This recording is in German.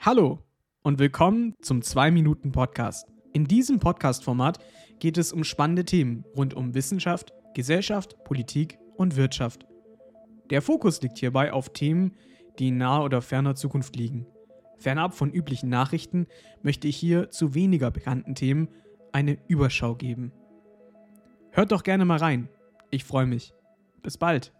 Hallo und willkommen zum 2-Minuten-Podcast. In diesem Podcast-Format geht es um spannende Themen rund um Wissenschaft, Gesellschaft, Politik und Wirtschaft. Der Fokus liegt hierbei auf Themen, die in naher oder ferner Zukunft liegen. Fernab von üblichen Nachrichten möchte ich hier zu weniger bekannten Themen eine Überschau geben. Hört doch gerne mal rein. Ich freue mich. Bis bald.